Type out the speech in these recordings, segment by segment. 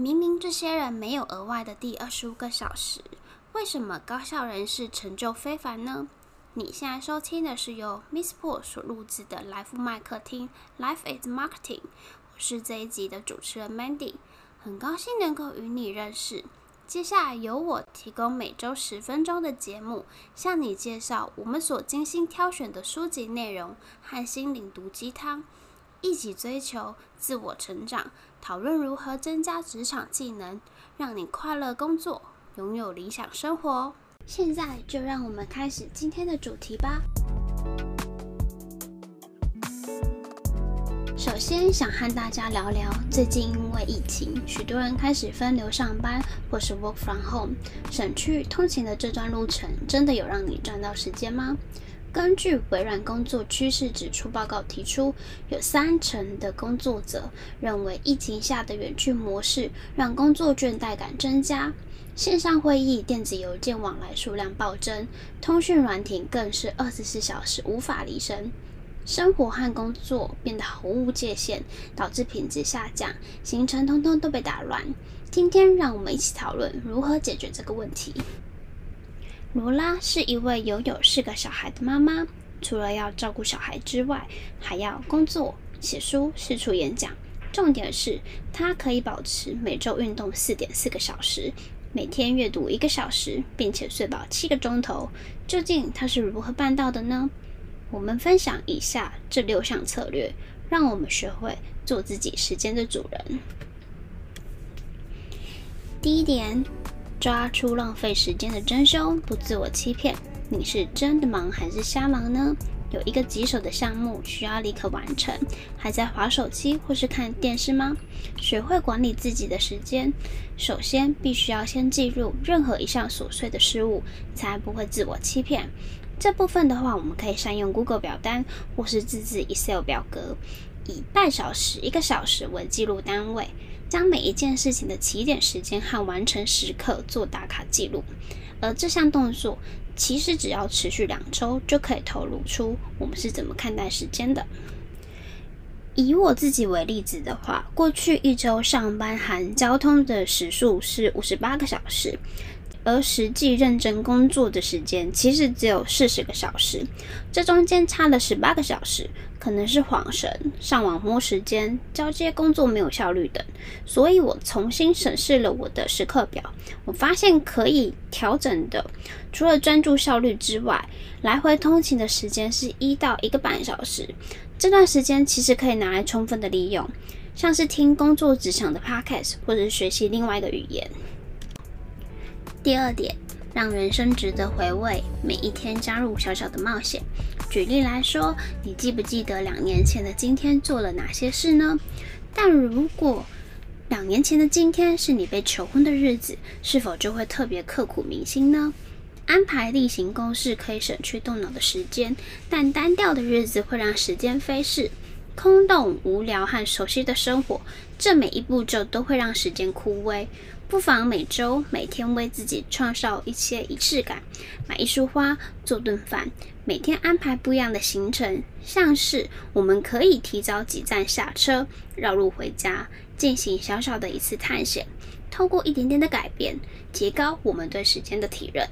明明这些人没有额外的第二十五个小时，为什么高效人士成就非凡呢？你现在收听的是由 Miss Paul 所录制的来福麦客厅 Life is Marketing，我是这一集的主持人 Mandy，很高兴能够与你认识。接下来由我提供每周十分钟的节目，向你介绍我们所精心挑选的书籍内容和心灵毒鸡汤，一起追求自我成长。讨论如何增加职场技能，让你快乐工作，拥有理想生活。现在就让我们开始今天的主题吧。首先想和大家聊聊，最近因为疫情，许多人开始分流上班或是 work from home，省去通勤的这段路程，真的有让你赚到时间吗？根据微软工作趋势指出报告提出，有三成的工作者认为疫情下的远距模式让工作倦怠感增加，线上会议、电子邮件往来数量暴增，通讯软体更是二十四小时无法离身，生活和工作变得毫无界限，导致品质下降，行程通通都被打乱。今天让我们一起讨论如何解决这个问题。罗拉是一位拥有四个小孩的妈妈，除了要照顾小孩之外，还要工作、写书、四处演讲。重点是，她可以保持每周运动四点四个小时，每天阅读一个小时，并且睡饱七个钟头。究竟她是如何办到的呢？我们分享以下这六项策略，让我们学会做自己时间的主人。第一点。抓出浪费时间的真凶，不自我欺骗。你是真的忙还是瞎忙呢？有一个棘手的项目需要立刻完成，还在划手机或是看电视吗？学会管理自己的时间，首先必须要先记录任何一项琐碎的事物，才不会自我欺骗。这部分的话，我们可以善用 Google 表单或是自制 Excel 表格，以半小时、一个小时为记录单位。将每一件事情的起点时间和完成时刻做打卡记录，而这项动作其实只要持续两周，就可以透露出我们是怎么看待时间的。以我自己为例子的话，过去一周上班含交通的时数是五十八个小时。而实际认真工作的时间其实只有四十个小时，这中间差了十八个小时，可能是晃神、上网摸时间、交接工作没有效率等。所以我重新审视了我的时刻表，我发现可以调整的，除了专注效率之外，来回通勤的时间是一到一个半小时。这段时间其实可以拿来充分的利用，像是听工作职场的 podcast，或者学习另外一个语言。第二点，让人生值得回味，每一天加入小小的冒险。举例来说，你记不记得两年前的今天做了哪些事呢？但如果两年前的今天是你被求婚的日子，是否就会特别刻骨铭心呢？安排例行公事可以省去动脑的时间，但单调的日子会让时间飞逝。空洞、无聊和熟悉的生活，这每一步骤都会让时间枯萎。不妨每周、每天为自己创造一些仪式感，买一束花，做顿饭，每天安排不一样的行程，像是我们可以提早几站下车，绕路回家，进行小小的一次探险。透过一点点的改变，提高我们对时间的体认。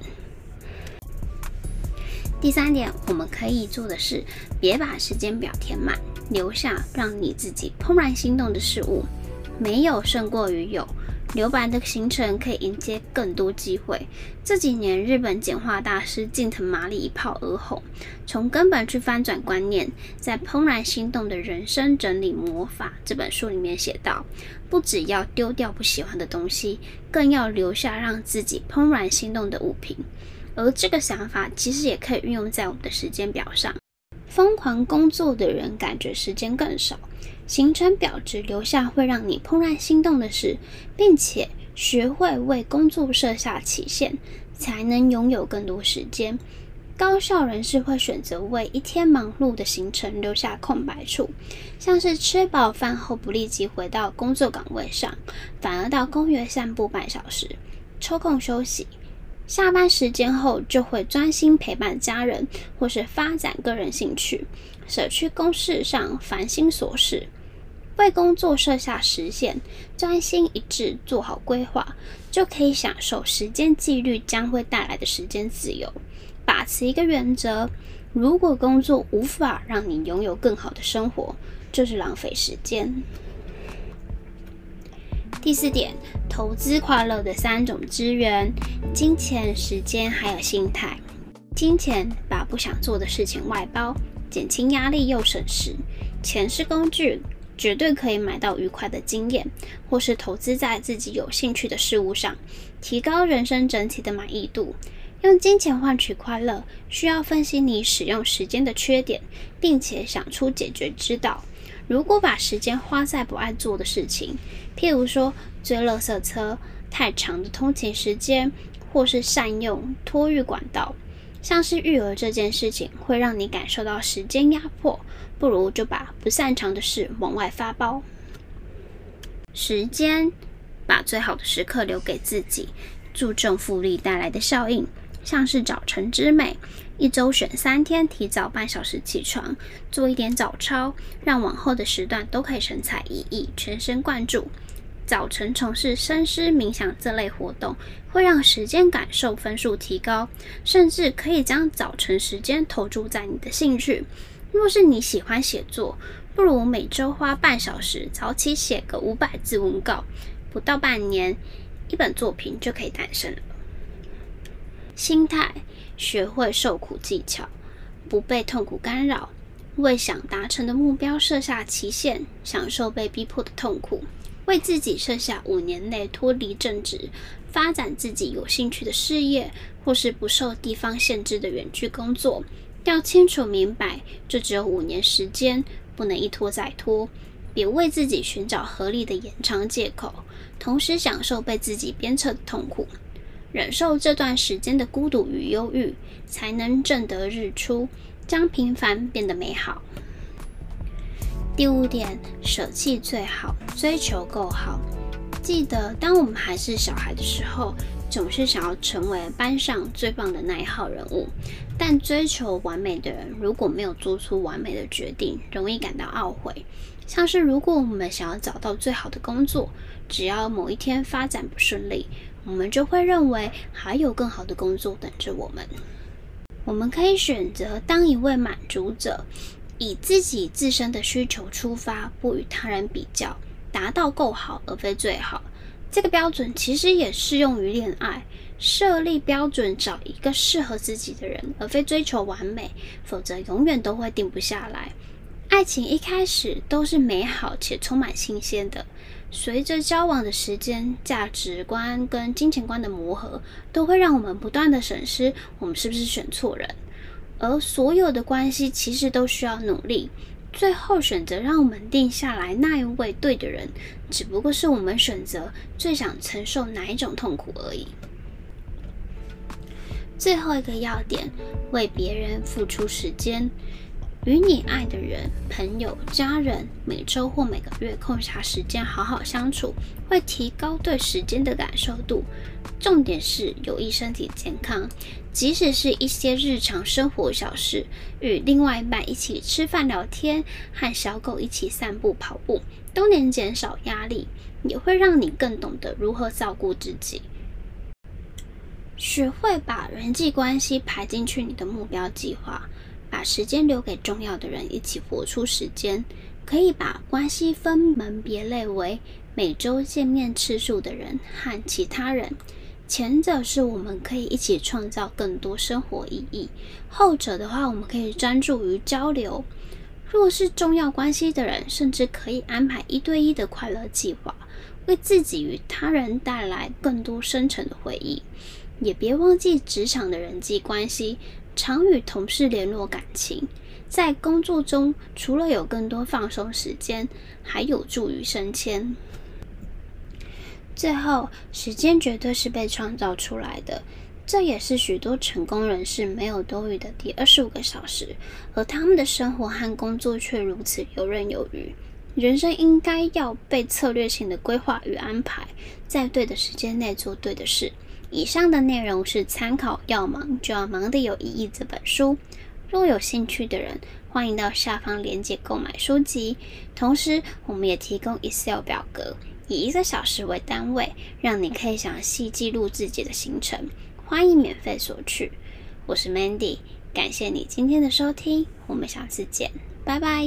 第三点，我们可以做的是，别把时间表填满。留下让你自己怦然心动的事物，没有胜过于有。留白的行程可以迎接更多机会。这几年，日本简化大师近藤麻里一炮而红，从根本去翻转观念。在《怦然心动的人生整理魔法》这本书里面写道：不只要丢掉不喜欢的东西，更要留下让自己怦然心动的物品。而这个想法其实也可以运用在我们的时间表上。疯狂工作的人感觉时间更少。行程表只留下会让你怦然心动的事，并且学会为工作设下期限，才能拥有更多时间。高效人士会选择为一天忙碌的行程留下空白处，像是吃饱饭后不立即回到工作岗位上，反而到公园散步半小时，抽空休息。下班时间后，就会专心陪伴家人，或是发展个人兴趣，舍去公事上烦心琐事。为工作设下时限，专心一致做好规划，就可以享受时间纪律将会带来的时间自由。把持一个原则：如果工作无法让你拥有更好的生活，就是浪费时间。第四点，投资快乐的三种资源：金钱、时间还有心态。金钱把不想做的事情外包，减轻压力又省时。钱是工具。绝对可以买到愉快的经验，或是投资在自己有兴趣的事物上，提高人生整体的满意度。用金钱换取快乐，需要分析你使用时间的缺点，并且想出解决之道。如果把时间花在不爱做的事情，譬如说追垃圾车、太长的通勤时间，或是善用托育管道。像是育儿这件事情会让你感受到时间压迫，不如就把不擅长的事往外发包。时间，把最好的时刻留给自己，注重复利带来的效应，像是早晨之美，一周选三天，提早半小时起床，做一点早操，让往后的时段都可以神采奕奕，全神贯注。早晨从事深思冥想这类活动，会让时间感受分数提高，甚至可以将早晨时间投注在你的兴趣。若是你喜欢写作，不如每周花半小时早起写个五百字文稿，不到半年，一本作品就可以诞生了。心态，学会受苦技巧，不被痛苦干扰，为想达成的目标设下期限，享受被逼迫的痛苦。为自己设下五年内脱离正职，发展自己有兴趣的事业，或是不受地方限制的远距工作，要清楚明白，这只有五年时间，不能一拖再拖。别为自己寻找合理的延长借口，同时享受被自己鞭策的痛苦，忍受这段时间的孤独与忧郁，才能正得日出，将平凡变得美好。第五点，舍弃最好，追求够好。记得，当我们还是小孩的时候，总是想要成为班上最棒的那一号人物。但追求完美的人，如果没有做出完美的决定，容易感到懊悔。像是如果我们想要找到最好的工作，只要某一天发展不顺利，我们就会认为还有更好的工作等着我们。我们可以选择当一位满足者。以自己自身的需求出发，不与他人比较，达到够好而非最好。这个标准其实也适用于恋爱，设立标准，找一个适合自己的人，而非追求完美，否则永远都会定不下来。爱情一开始都是美好且充满新鲜的，随着交往的时间、价值观跟金钱观的磨合，都会让我们不断的审视我们是不是选错人。而所有的关系其实都需要努力，最后选择让我们定下来那一位对的人，只不过是我们选择最想承受哪一种痛苦而已。最后一个要点，为别人付出时间。与你爱的人、朋友、家人，每周或每个月空下时间好好相处，会提高对时间的感受度。重点是有益身体健康，即使是一些日常生活小事，与另外一半一起吃饭聊天，和小狗一起散步跑步，都能减少压力，也会让你更懂得如何照顾自己。学会把人际关系排进去你的目标计划。把时间留给重要的人，一起活出时间。可以把关系分门别类为每周见面次数的人和其他人。前者是我们可以一起创造更多生活意义；后者的话，我们可以专注于交流。若是重要关系的人，甚至可以安排一对一的快乐计划，为自己与他人带来更多深沉的回忆。也别忘记职场的人际关系。常与同事联络感情，在工作中除了有更多放松时间，还有助于升迁。最后，时间绝对是被创造出来的，这也是许多成功人士没有多余的第二十五个小时，而他们的生活和工作却如此游刃有余。人生应该要被策略性的规划与安排，在对的时间内做对的事。以上的内容是参考《要忙就要忙的有意义》这本书。若有兴趣的人，欢迎到下方链接购买书籍。同时，我们也提供 Excel 表格，以一个小时为单位，让你可以详细记录自己的行程。欢迎免费索取。我是 Mandy，感谢你今天的收听，我们下次见，拜拜。